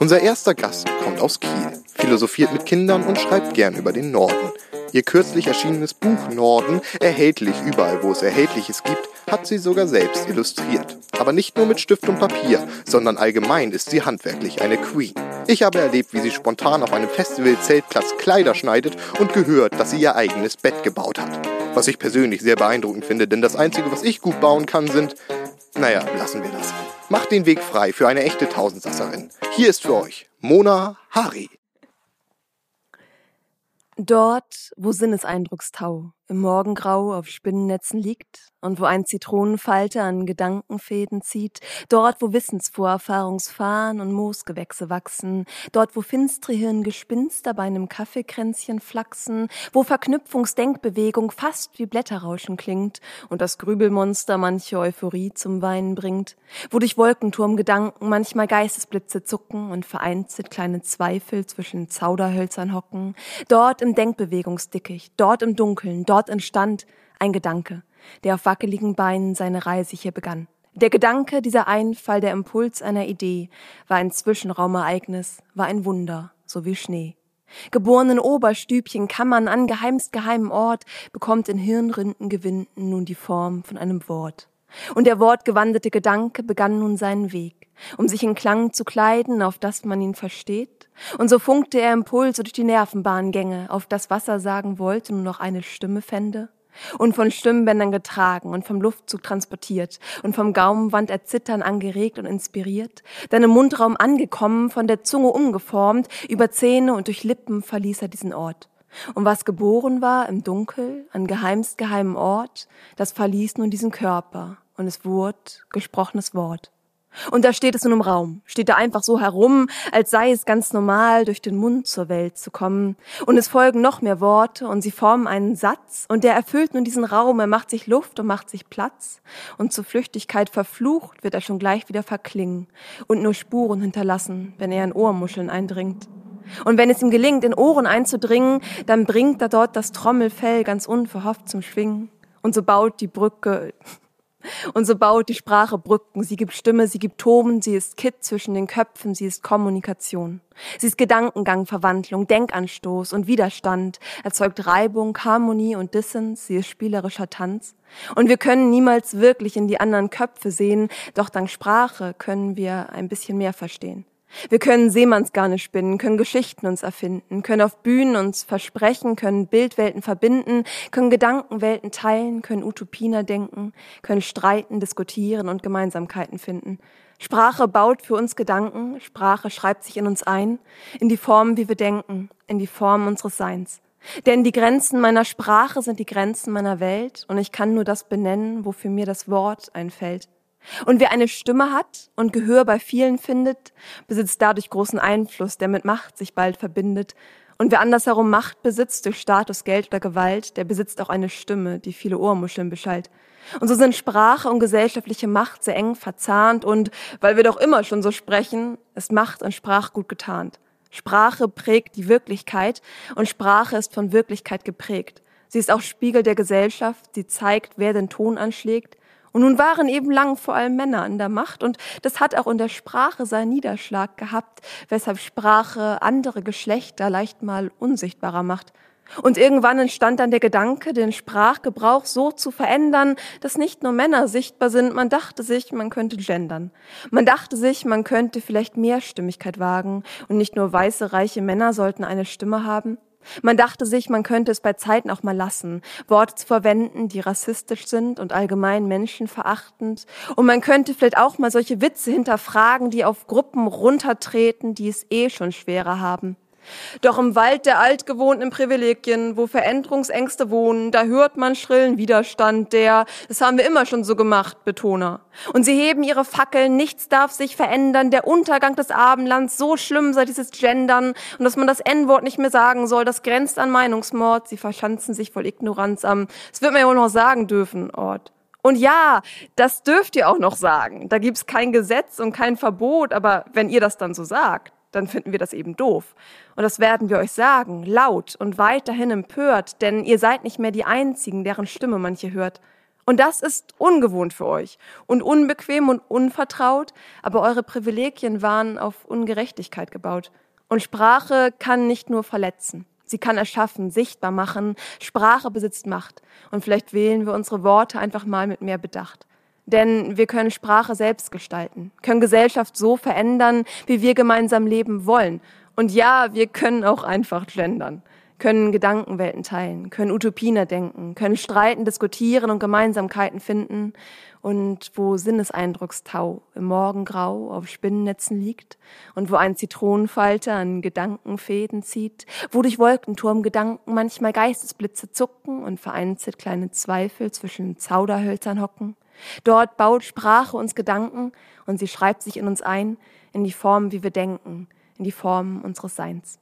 Unser erster Gast kommt aus Kiel, philosophiert mit Kindern und schreibt gern über den Norden. Ihr kürzlich erschienenes Buch Norden, erhältlich überall, wo es Erhältliches gibt, hat sie sogar selbst illustriert. Aber nicht nur mit Stift und Papier, sondern allgemein ist sie handwerklich eine Queen. Ich habe erlebt, wie sie spontan auf einem Festival-Zeltplatz Kleider schneidet und gehört, dass sie ihr eigenes Bett gebaut hat. Was ich persönlich sehr beeindruckend finde, denn das Einzige, was ich gut bauen kann, sind... Naja, lassen wir das. Macht den Weg frei für eine echte Tausendsasserin. Hier ist für euch Mona Hari. Dort, wo Sinneseindruckstau im Morgengrau auf Spinnennetzen liegt und wo ein Zitronenfalter an Gedankenfäden zieht, dort, wo Wissensvorerfahrungsfahnen und Moosgewächse wachsen, dort, wo finstere Hirngespinster bei einem Kaffeekränzchen flachsen, wo Verknüpfungsdenkbewegung fast wie Blätterrauschen klingt und das Grübelmonster manche Euphorie zum Weinen bringt, wo durch Wolkenturmgedanken manchmal Geistesblitze zucken und vereinzelt kleine Zweifel zwischen Zauderhölzern hocken, dort im Denkbewegungsdickicht, dort im Dunkeln, dort Dort entstand ein Gedanke, der auf wackeligen Beinen seine Reise hier begann. Der Gedanke, dieser Einfall, der Impuls einer Idee, war ein Zwischenraumereignis, war ein Wunder, so wie Schnee. Geboren in Oberstübchen, Kammern an geheimst geheimen Ort, bekommt in Hirnrinden gewinden nun die Form von einem Wort. Und der wortgewandete Gedanke begann nun seinen Weg, um sich in Klang zu kleiden, auf das man ihn versteht, und so funkte er Impulse durch die Nervenbahngänge, auf das Wasser sagen wollte, nur noch eine Stimme fände. Und von Stimmbändern getragen und vom Luftzug transportiert und vom Gaumenwand erzittern angeregt und inspiriert, dann im Mundraum angekommen, von der Zunge umgeformt, über Zähne und durch Lippen verließ er diesen Ort. Und was geboren war im Dunkel, an geheimst geheimen Ort, das verließ nun diesen Körper und es wurde gesprochenes Wort. Und da steht es nun im Raum, steht da einfach so herum, als sei es ganz normal, durch den Mund zur Welt zu kommen. Und es folgen noch mehr Worte und sie formen einen Satz und der erfüllt nun diesen Raum, er macht sich Luft und macht sich Platz. Und zur Flüchtigkeit verflucht wird er schon gleich wieder verklingen und nur Spuren hinterlassen, wenn er in Ohrmuscheln eindringt. Und wenn es ihm gelingt, in Ohren einzudringen, dann bringt er dort das Trommelfell ganz unverhofft zum Schwingen. Und so baut die Brücke, und so baut die Sprache Brücken. Sie gibt Stimme, sie gibt Toben, sie ist Kit zwischen den Köpfen, sie ist Kommunikation. Sie ist Gedankengang, Verwandlung, Denkanstoß und Widerstand, erzeugt Reibung, Harmonie und Dissens, sie ist spielerischer Tanz. Und wir können niemals wirklich in die anderen Köpfe sehen, doch dank Sprache können wir ein bisschen mehr verstehen. Wir können Seemannsgarne spinnen, können Geschichten uns erfinden, können auf Bühnen uns versprechen, können Bildwelten verbinden, können Gedankenwelten teilen, können Utopiner denken, können streiten, diskutieren und Gemeinsamkeiten finden. Sprache baut für uns Gedanken, Sprache schreibt sich in uns ein, in die Form, wie wir denken, in die Form unseres Seins. Denn die Grenzen meiner Sprache sind die Grenzen meiner Welt und ich kann nur das benennen, wofür mir das Wort einfällt. Und wer eine Stimme hat und Gehör bei vielen findet, besitzt dadurch großen Einfluss, der mit Macht sich bald verbindet. Und wer andersherum Macht besitzt durch Status, Geld oder Gewalt, der besitzt auch eine Stimme, die viele Ohrmuscheln beschallt. Und so sind Sprache und gesellschaftliche Macht sehr eng verzahnt und, weil wir doch immer schon so sprechen, ist Macht und Sprache gut getarnt. Sprache prägt die Wirklichkeit und Sprache ist von Wirklichkeit geprägt. Sie ist auch Spiegel der Gesellschaft, sie zeigt, wer den Ton anschlägt, und nun waren eben lang vor allem Männer an der Macht und das hat auch in der Sprache seinen Niederschlag gehabt, weshalb Sprache andere Geschlechter leicht mal unsichtbarer macht. Und irgendwann entstand dann der Gedanke, den Sprachgebrauch so zu verändern, dass nicht nur Männer sichtbar sind. Man dachte sich, man könnte gendern. Man dachte sich, man könnte vielleicht Mehrstimmigkeit wagen und nicht nur weiße, reiche Männer sollten eine Stimme haben. Man dachte sich, man könnte es bei Zeiten auch mal lassen, Worte zu verwenden, die rassistisch sind und allgemein menschenverachtend. Und man könnte vielleicht auch mal solche Witze hinterfragen, die auf Gruppen runtertreten, die es eh schon schwerer haben. Doch im Wald der altgewohnten Privilegien, wo Veränderungsängste wohnen, da hört man schrillen Widerstand, der, das haben wir immer schon so gemacht, Betoner. Und sie heben ihre Fackeln, nichts darf sich verändern, der Untergang des Abendlands, so schlimm sei dieses Gendern und dass man das N-Wort nicht mehr sagen soll, das grenzt an Meinungsmord, sie verschanzen sich voll Ignoranz am, das wird man ja wohl noch sagen dürfen, Ort. Und ja, das dürft ihr auch noch sagen. Da gibt's kein Gesetz und kein Verbot, aber wenn ihr das dann so sagt, dann finden wir das eben doof. Und das werden wir euch sagen, laut und weiterhin empört, denn ihr seid nicht mehr die Einzigen, deren Stimme manche hört. Und das ist ungewohnt für euch und unbequem und unvertraut, aber eure Privilegien waren auf Ungerechtigkeit gebaut. Und Sprache kann nicht nur verletzen. Sie kann erschaffen, sichtbar machen. Sprache besitzt Macht. Und vielleicht wählen wir unsere Worte einfach mal mit mehr Bedacht. Denn wir können Sprache selbst gestalten, können Gesellschaft so verändern, wie wir gemeinsam leben wollen. Und ja, wir können auch einfach gendern, können Gedankenwelten teilen, können Utopien erdenken, können streiten, diskutieren und Gemeinsamkeiten finden. Und wo Sinneseindruckstau im Morgengrau auf Spinnennetzen liegt und wo ein Zitronenfalter an Gedankenfäden zieht, wo durch Wolkenturm Gedanken manchmal Geistesblitze zucken und vereinzelt kleine Zweifel zwischen Zauderhölzern hocken, Dort baut Sprache uns Gedanken und sie schreibt sich in uns ein, in die Form, wie wir denken, in die Form unseres Seins.